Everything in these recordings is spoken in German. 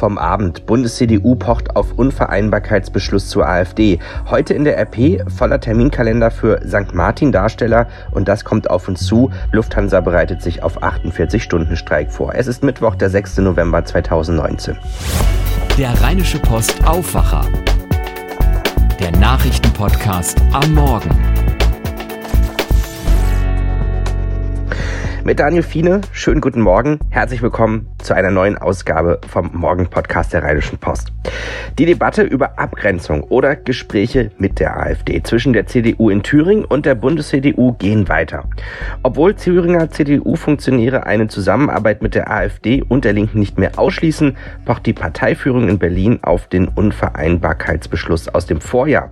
vom Abend. Bundes-CDU pocht auf Unvereinbarkeitsbeschluss zur AfD. Heute in der RP voller Terminkalender für St. Martin-Darsteller und das kommt auf uns zu. Lufthansa bereitet sich auf 48-Stunden-Streik vor. Es ist Mittwoch, der 6. November 2019. Der Rheinische Post Aufwacher. Der Nachrichtenpodcast am Morgen. Mit Daniel Fiene, schönen guten Morgen, herzlich willkommen zu einer neuen Ausgabe vom Morgen-Podcast der Rheinischen Post. Die Debatte über Abgrenzung oder Gespräche mit der AfD zwischen der CDU in Thüringen und der Bundes-CDU gehen weiter. Obwohl Thüringer CDU-Funktionäre eine Zusammenarbeit mit der AfD und der Linken nicht mehr ausschließen, pocht die Parteiführung in Berlin auf den Unvereinbarkeitsbeschluss aus dem Vorjahr.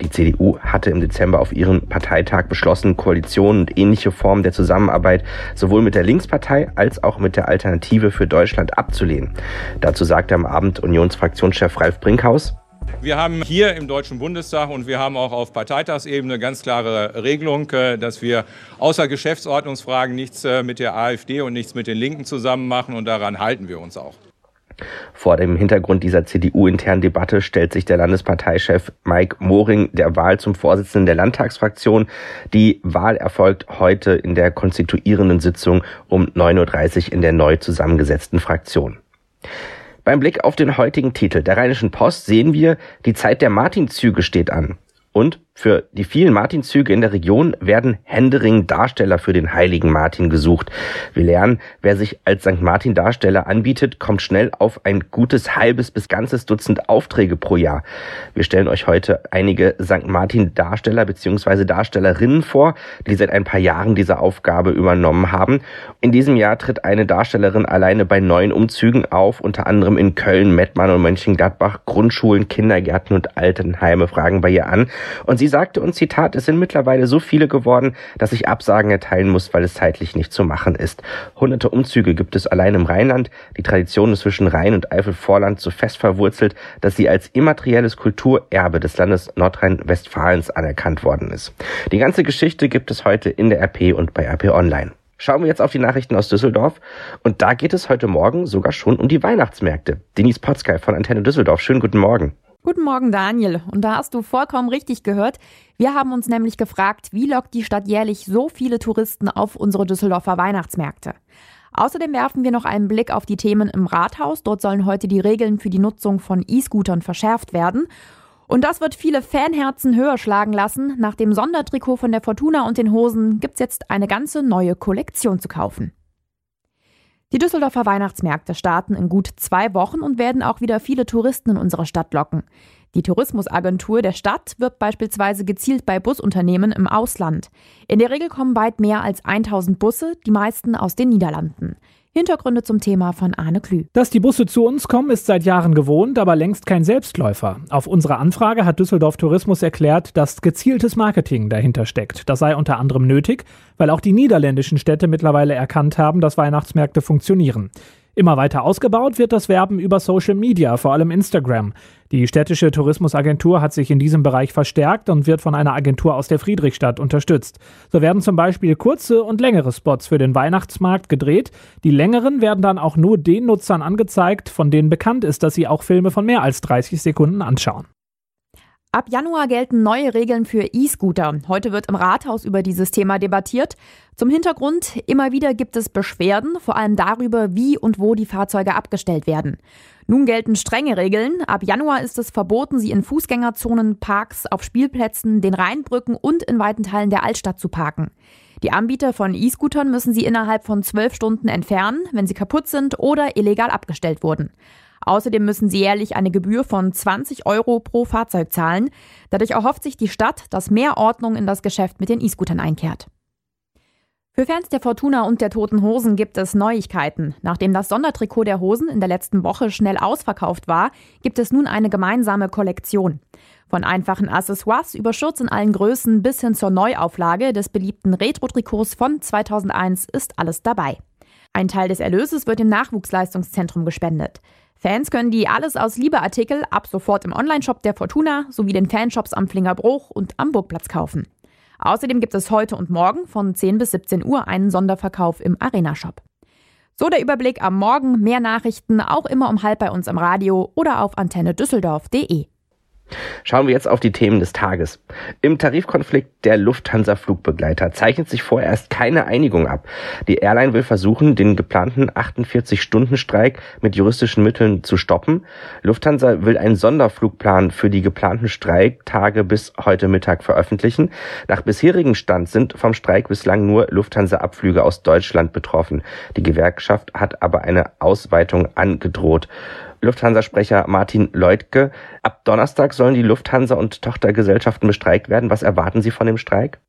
Die CDU hatte im Dezember auf ihrem Parteitag beschlossen, Koalitionen und ähnliche Formen der Zusammenarbeit sowohl mit der Linkspartei als auch mit der Alternative für Deutschland abzulehnen. Dazu sagte am Abend Unionsfraktionschef Ralf Brinkhaus, wir haben hier im Deutschen Bundestag und wir haben auch auf Parteitagsebene ganz klare Regelung, äh, dass wir außer Geschäftsordnungsfragen nichts äh, mit der AfD und nichts mit den Linken zusammen machen und daran halten wir uns auch. Vor dem Hintergrund dieser CDU-internen Debatte stellt sich der Landesparteichef Mike Moring der Wahl zum Vorsitzenden der Landtagsfraktion. Die Wahl erfolgt heute in der konstituierenden Sitzung um 9.30 Uhr in der neu zusammengesetzten Fraktion. Beim Blick auf den heutigen Titel der Rheinischen Post sehen wir, die Zeit der Martinzüge steht an. Und für die vielen Martinzüge in der Region werden Händering Darsteller für den heiligen Martin gesucht. Wir lernen, wer sich als St. Martin Darsteller anbietet, kommt schnell auf ein gutes halbes bis ganzes Dutzend Aufträge pro Jahr. Wir stellen euch heute einige St. Martin Darsteller bzw. Darstellerinnen vor, die seit ein paar Jahren diese Aufgabe übernommen haben. In diesem Jahr tritt eine Darstellerin alleine bei neun Umzügen auf, unter anderem in Köln, Mettmann und Mönchengladbach. Grundschulen, Kindergärten und Altenheime fragen bei ihr an und sie sagte uns, Zitat, es sind mittlerweile so viele geworden, dass ich Absagen erteilen muss, weil es zeitlich nicht zu machen ist. Hunderte Umzüge gibt es allein im Rheinland. Die Tradition ist zwischen Rhein und Eifel-Vorland so fest verwurzelt, dass sie als immaterielles Kulturerbe des Landes Nordrhein-Westfalens anerkannt worden ist. Die ganze Geschichte gibt es heute in der RP und bei RP Online. Schauen wir jetzt auf die Nachrichten aus Düsseldorf. Und da geht es heute Morgen sogar schon um die Weihnachtsmärkte. Denise Potzkei von Antenne Düsseldorf. Schönen guten Morgen. Guten Morgen, Daniel. Und da hast du vollkommen richtig gehört. Wir haben uns nämlich gefragt, wie lockt die Stadt jährlich so viele Touristen auf unsere Düsseldorfer Weihnachtsmärkte? Außerdem werfen wir noch einen Blick auf die Themen im Rathaus. Dort sollen heute die Regeln für die Nutzung von E-Scootern verschärft werden. Und das wird viele Fanherzen höher schlagen lassen. Nach dem Sondertrikot von der Fortuna und den Hosen gibt's jetzt eine ganze neue Kollektion zu kaufen. Die Düsseldorfer Weihnachtsmärkte starten in gut zwei Wochen und werden auch wieder viele Touristen in unsere Stadt locken. Die Tourismusagentur der Stadt wirbt beispielsweise gezielt bei Busunternehmen im Ausland. In der Regel kommen weit mehr als 1000 Busse, die meisten aus den Niederlanden. Hintergründe zum Thema von Arne Klü. Dass die Busse zu uns kommen, ist seit Jahren gewohnt, aber längst kein Selbstläufer. Auf unsere Anfrage hat Düsseldorf Tourismus erklärt, dass gezieltes Marketing dahinter steckt. Das sei unter anderem nötig, weil auch die niederländischen Städte mittlerweile erkannt haben, dass Weihnachtsmärkte funktionieren. Immer weiter ausgebaut wird das Werben über Social Media, vor allem Instagram. Die städtische Tourismusagentur hat sich in diesem Bereich verstärkt und wird von einer Agentur aus der Friedrichstadt unterstützt. So werden zum Beispiel kurze und längere Spots für den Weihnachtsmarkt gedreht. Die längeren werden dann auch nur den Nutzern angezeigt, von denen bekannt ist, dass sie auch Filme von mehr als 30 Sekunden anschauen. Ab Januar gelten neue Regeln für E-Scooter. Heute wird im Rathaus über dieses Thema debattiert. Zum Hintergrund, immer wieder gibt es Beschwerden, vor allem darüber, wie und wo die Fahrzeuge abgestellt werden. Nun gelten strenge Regeln. Ab Januar ist es verboten, sie in Fußgängerzonen, Parks, auf Spielplätzen, den Rheinbrücken und in weiten Teilen der Altstadt zu parken. Die Anbieter von E-Scootern müssen sie innerhalb von zwölf Stunden entfernen, wenn sie kaputt sind oder illegal abgestellt wurden. Außerdem müssen sie jährlich eine Gebühr von 20 Euro pro Fahrzeug zahlen. Dadurch erhofft sich die Stadt, dass mehr Ordnung in das Geschäft mit den E-Scootern einkehrt. Für Fans der Fortuna und der Toten Hosen gibt es Neuigkeiten. Nachdem das Sondertrikot der Hosen in der letzten Woche schnell ausverkauft war, gibt es nun eine gemeinsame Kollektion. Von einfachen Accessoires über Schurz in allen Größen bis hin zur Neuauflage des beliebten Retro-Trikots von 2001 ist alles dabei. Ein Teil des Erlöses wird dem Nachwuchsleistungszentrum gespendet. Fans können die Alles aus Liebe Artikel ab sofort im Onlineshop der Fortuna sowie den Fanshops am Flingerbruch und am Burgplatz kaufen. Außerdem gibt es heute und morgen von 10 bis 17 Uhr einen Sonderverkauf im Arena-Shop. So der Überblick am Morgen. Mehr Nachrichten auch immer um halb bei uns im Radio oder auf antenne düsseldorf.de. Schauen wir jetzt auf die Themen des Tages. Im Tarifkonflikt der Lufthansa-Flugbegleiter zeichnet sich vorerst keine Einigung ab. Die Airline will versuchen, den geplanten 48-Stunden-Streik mit juristischen Mitteln zu stoppen. Lufthansa will einen Sonderflugplan für die geplanten Streiktage bis heute Mittag veröffentlichen. Nach bisherigem Stand sind vom Streik bislang nur Lufthansa-Abflüge aus Deutschland betroffen. Die Gewerkschaft hat aber eine Ausweitung angedroht. Lufthansa-Sprecher Martin Leutke. Ab Donnerstag sollen die Lufthansa und Tochtergesellschaften bestreikt werden. Was erwarten Sie von dem Streik?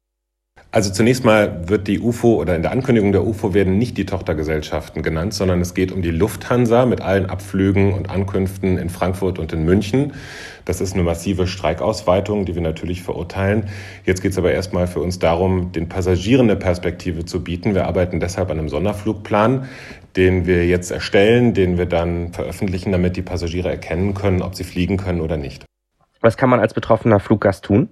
Also zunächst mal wird die UFO oder in der Ankündigung der UFO werden nicht die Tochtergesellschaften genannt, sondern es geht um die Lufthansa mit allen Abflügen und Ankünften in Frankfurt und in München. Das ist eine massive Streikausweitung, die wir natürlich verurteilen. Jetzt geht es aber erstmal für uns darum, den Passagieren eine Perspektive zu bieten. Wir arbeiten deshalb an einem Sonderflugplan, den wir jetzt erstellen, den wir dann veröffentlichen, damit die Passagiere erkennen können, ob sie fliegen können oder nicht. Was kann man als betroffener Fluggast tun?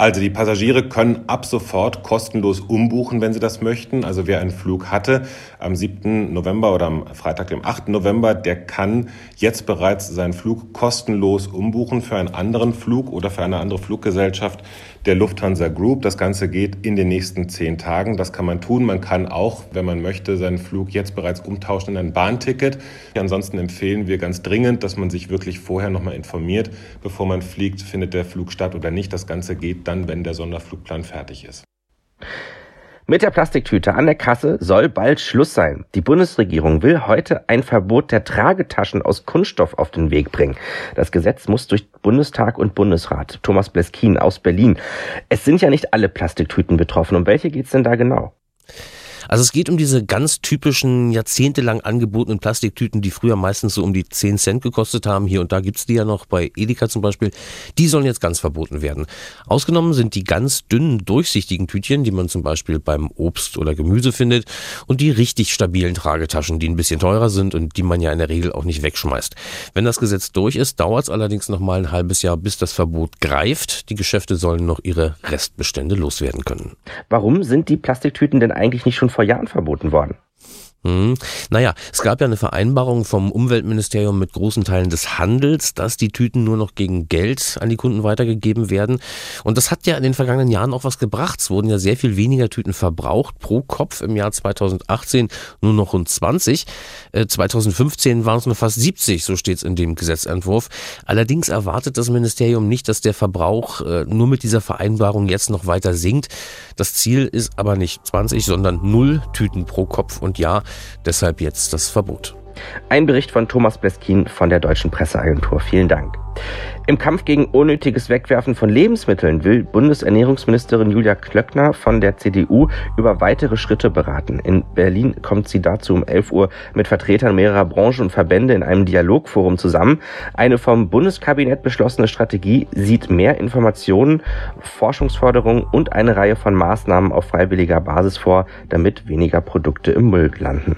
Also die Passagiere können ab sofort kostenlos umbuchen, wenn sie das möchten. Also wer einen Flug hatte am 7. November oder am Freitag, dem 8. November, der kann jetzt bereits seinen Flug kostenlos umbuchen für einen anderen Flug oder für eine andere Fluggesellschaft der Lufthansa Group. Das Ganze geht in den nächsten zehn Tagen. Das kann man tun. Man kann auch, wenn man möchte, seinen Flug jetzt bereits umtauschen in ein Bahnticket. Ansonsten empfehlen wir ganz dringend, dass man sich wirklich vorher nochmal informiert, bevor man fliegt, findet der Flug statt oder nicht. Das Ganze geht dann, wenn der Sonderflugplan fertig ist. Mit der Plastiktüte an der Kasse soll bald Schluss sein. Die Bundesregierung will heute ein Verbot der Tragetaschen aus Kunststoff auf den Weg bringen. Das Gesetz muss durch Bundestag und Bundesrat. Thomas Bleskin aus Berlin. Es sind ja nicht alle Plastiktüten betroffen. Um welche geht's denn da genau? Also es geht um diese ganz typischen jahrzehntelang angebotenen Plastiktüten, die früher meistens so um die 10 Cent gekostet haben. Hier und da gibt's die ja noch bei Edeka zum Beispiel. Die sollen jetzt ganz verboten werden. Ausgenommen sind die ganz dünnen, durchsichtigen Tütchen, die man zum Beispiel beim Obst oder Gemüse findet und die richtig stabilen Tragetaschen, die ein bisschen teurer sind und die man ja in der Regel auch nicht wegschmeißt. Wenn das Gesetz durch ist, dauert's allerdings noch mal ein halbes Jahr, bis das Verbot greift. Die Geschäfte sollen noch ihre Restbestände loswerden können. Warum sind die Plastiktüten denn eigentlich nicht schon vor Jahren verboten worden. Hm. Naja, es gab ja eine Vereinbarung vom Umweltministerium mit großen Teilen des Handels, dass die Tüten nur noch gegen Geld an die Kunden weitergegeben werden. Und das hat ja in den vergangenen Jahren auch was gebracht. Es wurden ja sehr viel weniger Tüten verbraucht pro Kopf im Jahr 2018 nur noch rund 20. 2015 waren es nur fast 70, so steht es in dem Gesetzentwurf. Allerdings erwartet das Ministerium nicht, dass der Verbrauch äh, nur mit dieser Vereinbarung jetzt noch weiter sinkt. Das Ziel ist aber nicht 20, sondern null Tüten pro Kopf und Jahr. Deshalb jetzt das Verbot. Ein Bericht von Thomas Bleskin von der Deutschen Presseagentur. Vielen Dank. Im Kampf gegen unnötiges Wegwerfen von Lebensmitteln will Bundesernährungsministerin Julia Klöckner von der CDU über weitere Schritte beraten. In Berlin kommt sie dazu um 11 Uhr mit Vertretern mehrerer Branchen und Verbände in einem Dialogforum zusammen. Eine vom Bundeskabinett beschlossene Strategie sieht mehr Informationen, Forschungsforderungen und eine Reihe von Maßnahmen auf freiwilliger Basis vor, damit weniger Produkte im Müll landen.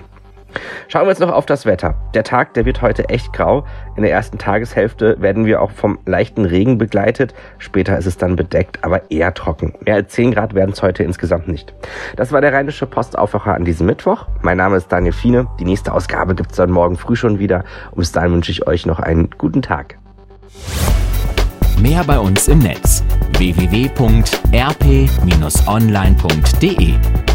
Schauen wir jetzt noch auf das Wetter. Der Tag, der wird heute echt grau. In der ersten Tageshälfte werden wir auch vom leichten Regen begleitet. Später ist es dann bedeckt, aber eher trocken. Mehr als 10 Grad werden es heute insgesamt nicht. Das war der Rheinische Postaufwacher an diesem Mittwoch. Mein Name ist Daniel Fiene. Die nächste Ausgabe gibt es dann morgen früh schon wieder. Und bis dahin wünsche ich euch noch einen guten Tag. Mehr bei uns im Netz www.rp-online.de